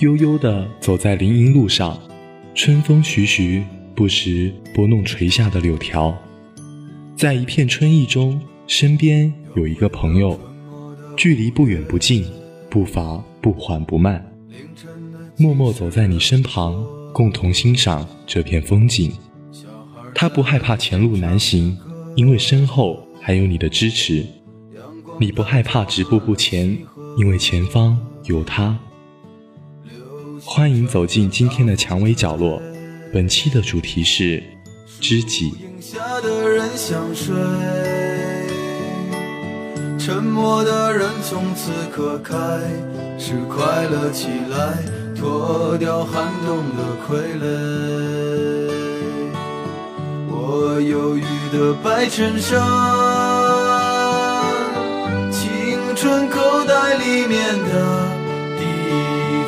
悠悠地走在林荫路上，春风徐徐，不时拨弄垂下的柳条。在一片春意中，身边有一个朋友，距离不远不近，步伐不缓不慢，默默走在你身旁，共同欣赏这片风景。他不害怕前路难行，因为身后还有你的支持；你不害怕止步不前，因为前方有他。欢迎走进今天的蔷薇角落，本期的主题是知己。沉默的人从此刻开始快乐起来，脱掉寒冬的傀儡。我忧郁的白衬衫，青春口袋里面的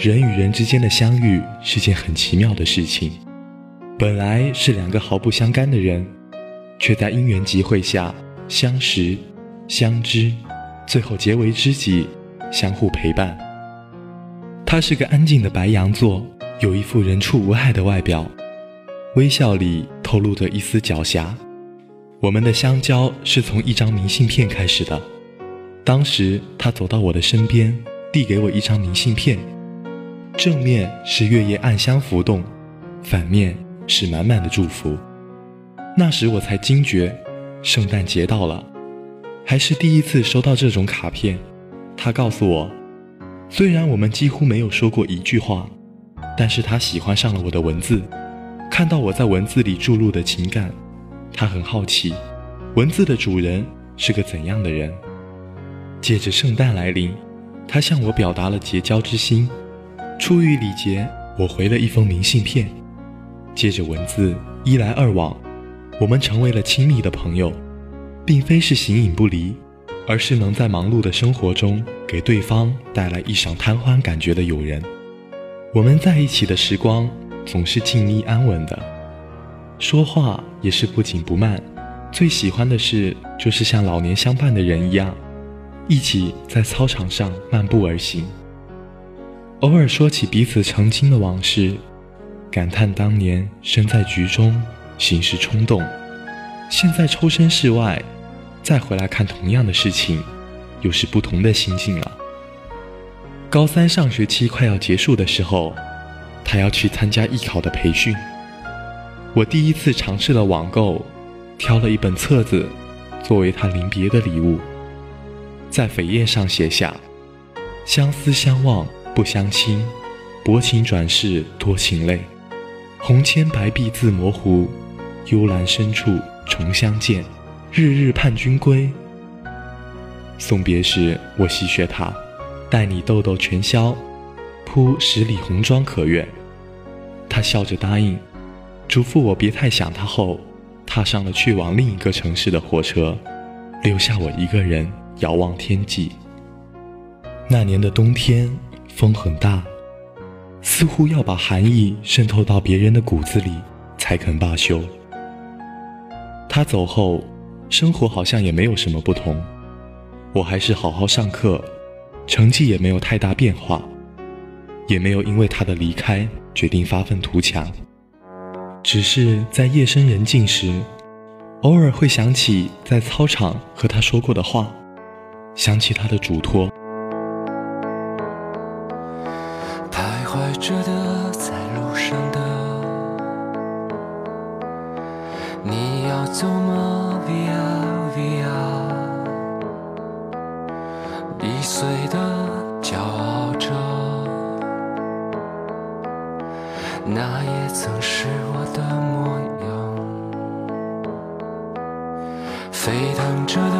人与人之间的相遇是件很奇妙的事情，本来是两个毫不相干的人，却在因缘际会下相识、相知，最后结为知己，相互陪伴。他是个安静的白羊座。有一副人畜无害的外表，微笑里透露着一丝狡黠。我们的相交是从一张明信片开始的。当时他走到我的身边，递给我一张明信片，正面是月夜暗香浮动，反面是满满的祝福。那时我才惊觉，圣诞节到了，还是第一次收到这种卡片。他告诉我，虽然我们几乎没有说过一句话。但是他喜欢上了我的文字，看到我在文字里注入的情感，他很好奇，文字的主人是个怎样的人。借着圣诞来临，他向我表达了结交之心。出于礼节，我回了一封明信片。借着文字一来二往，我们成为了亲密的朋友，并非是形影不离，而是能在忙碌的生活中给对方带来一晌贪欢感觉的友人。我们在一起的时光总是静谧安稳的，说话也是不紧不慢。最喜欢的事就是像老年相伴的人一样，一起在操场上漫步而行。偶尔说起彼此曾经的往事，感叹当年身在局中，行事冲动。现在抽身事外，再回来看同样的事情，又是不同的心境了。高三上学期快要结束的时候，他要去参加艺考的培训。我第一次尝试了网购，挑了一本册子，作为他临别的礼物，在扉页上写下：“相思相望不相亲，薄情转世多情泪。红铅白壁字模糊，幽兰深处重相见。日日盼君归。”送别时，我戏谑他。待你痘痘全消，铺十里红妆可愿。他笑着答应，嘱咐我别太想他后，踏上了去往另一个城市的火车，留下我一个人遥望天际。那年的冬天，风很大，似乎要把寒意渗透到别人的骨子里才肯罢休。他走后，生活好像也没有什么不同，我还是好好上课。成绩也没有太大变化，也没有因为他的离开决定发愤图强，只是在夜深人静时，偶尔会想起在操场和他说过的话，想起他的嘱托。着的，在路上的，你要走吗？Via Via。易碎的骄傲着，那也曾是我的模样。沸腾着的，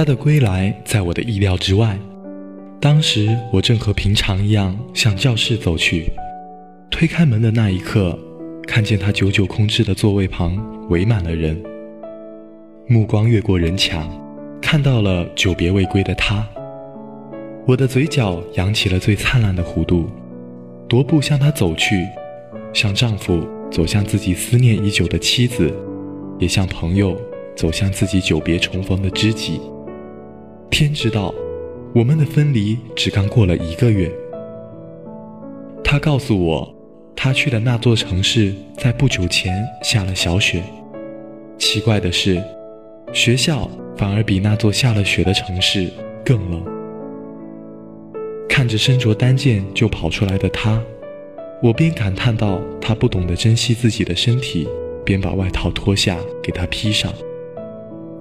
他的归来在我的意料之外。当时我正和平常一样向教室走去，推开门的那一刻，看见他久久空置的座位旁围满了人。目光越过人墙，看到了久别未归的他。我的嘴角扬起了最灿烂的弧度，踱步向他走去，像丈夫走向自己思念已久的妻子，也像朋友走向自己久别重逢的知己。天知道，我们的分离只刚过了一个月。他告诉我，他去的那座城市在不久前下了小雪。奇怪的是，学校反而比那座下了雪的城市更冷。看着身着单件就跑出来的他，我边感叹到他不懂得珍惜自己的身体，边把外套脱下给他披上。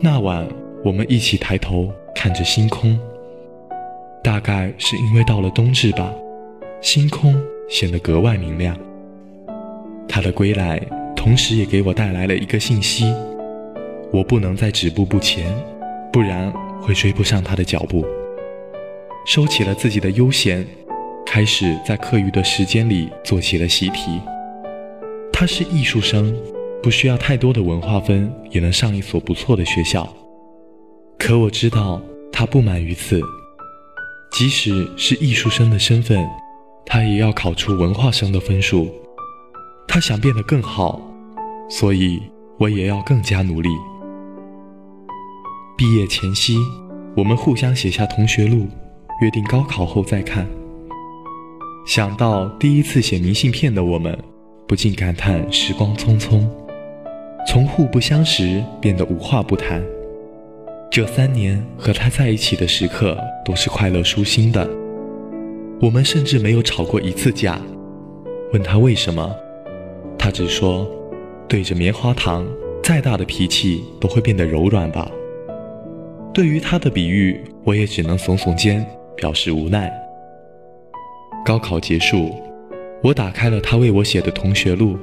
那晚，我们一起抬头。看着星空，大概是因为到了冬至吧，星空显得格外明亮。他的归来，同时也给我带来了一个信息：我不能再止步不前，不然会追不上他的脚步。收起了自己的悠闲，开始在课余的时间里做起了习题。他是艺术生，不需要太多的文化分，也能上一所不错的学校。可我知道他不满于此，即使是艺术生的身份，他也要考出文化生的分数。他想变得更好，所以我也要更加努力。毕业前夕，我们互相写下同学录，约定高考后再看。想到第一次写明信片的我们，不禁感叹时光匆匆，从互不相识变得无话不谈。这三年和他在一起的时刻都是快乐舒心的，我们甚至没有吵过一次架。问他为什么，他只说：“对着棉花糖，再大的脾气都会变得柔软吧。”对于他的比喻，我也只能耸耸肩，表示无奈。高考结束，我打开了他为我写的同学录，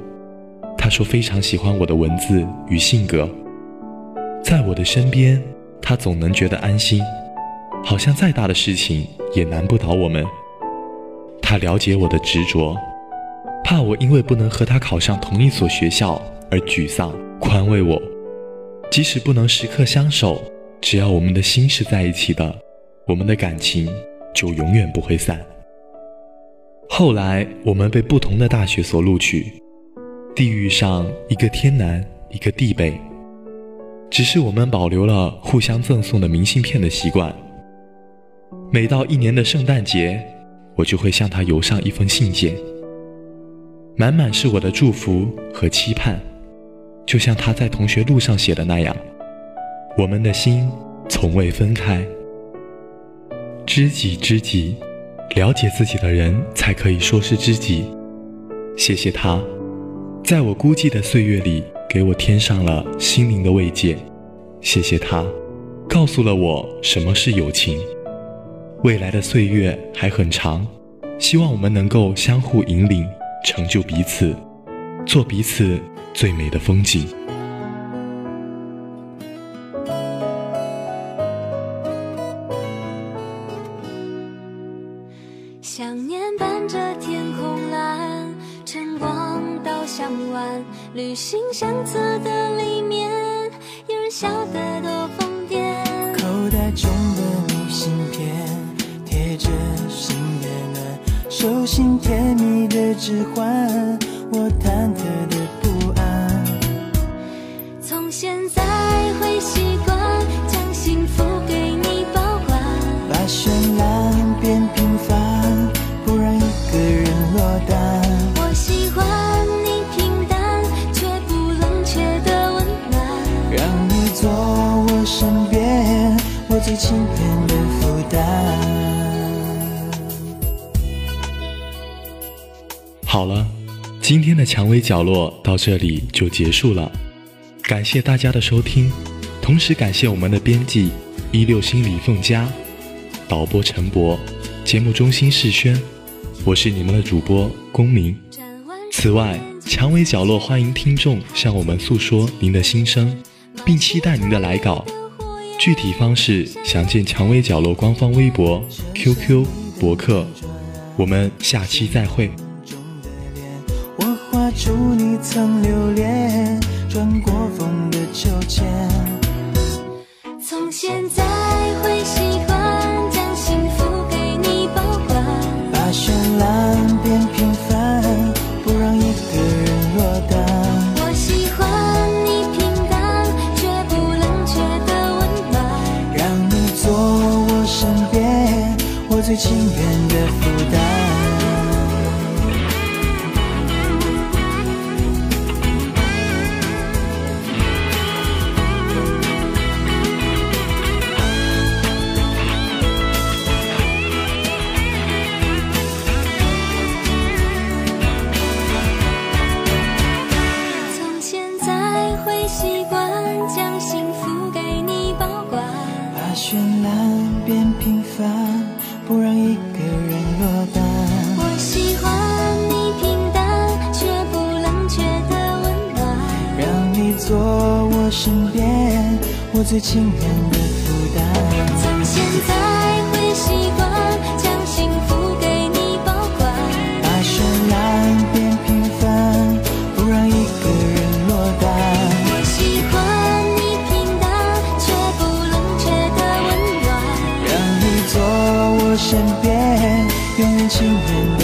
他说非常喜欢我的文字与性格，在我的身边。他总能觉得安心，好像再大的事情也难不倒我们。他了解我的执着，怕我因为不能和他考上同一所学校而沮丧，宽慰我，即使不能时刻相守，只要我们的心是在一起的，我们的感情就永远不会散。后来我们被不同的大学所录取，地域上一个天南，一个地北。只是我们保留了互相赠送的明信片的习惯。每到一年的圣诞节，我就会向他邮上一封信件，满满是我的祝福和期盼，就像他在同学录上写的那样：“我们的心从未分开。”知己知己，了解自己的人才可以说是知己。谢谢他，在我孤寂的岁月里。给我添上了心灵的慰藉，谢谢他，告诉了我什么是友情。未来的岁月还很长，希望我们能够相互引领，成就彼此，做彼此最美的风景。手心甜蜜的指环，我忐忑的不安。从现在会习惯将幸福给你保管，把绚烂变平凡，不让一个人落单。我喜欢你平淡却不冷却的温暖，让你坐我身边，我最亲。今天的蔷薇角落到这里就结束了，感谢大家的收听，同时感谢我们的编辑一六星李凤佳，导播陈博，节目中心世轩，我是你们的主播公明。此外，蔷薇角落欢迎听众向我们诉说您的心声，并期待您的来稿。具体方式详见蔷薇角落官方微博、QQ、博客。我们下期再会。曾留恋，转过风的秋千。我身边我最情愿的负担。从现在会习惯将幸福给你保管，把绚烂变平凡，不让一个人落单。我喜欢你平淡却不冷却的温暖。让你做我身边永远情愿的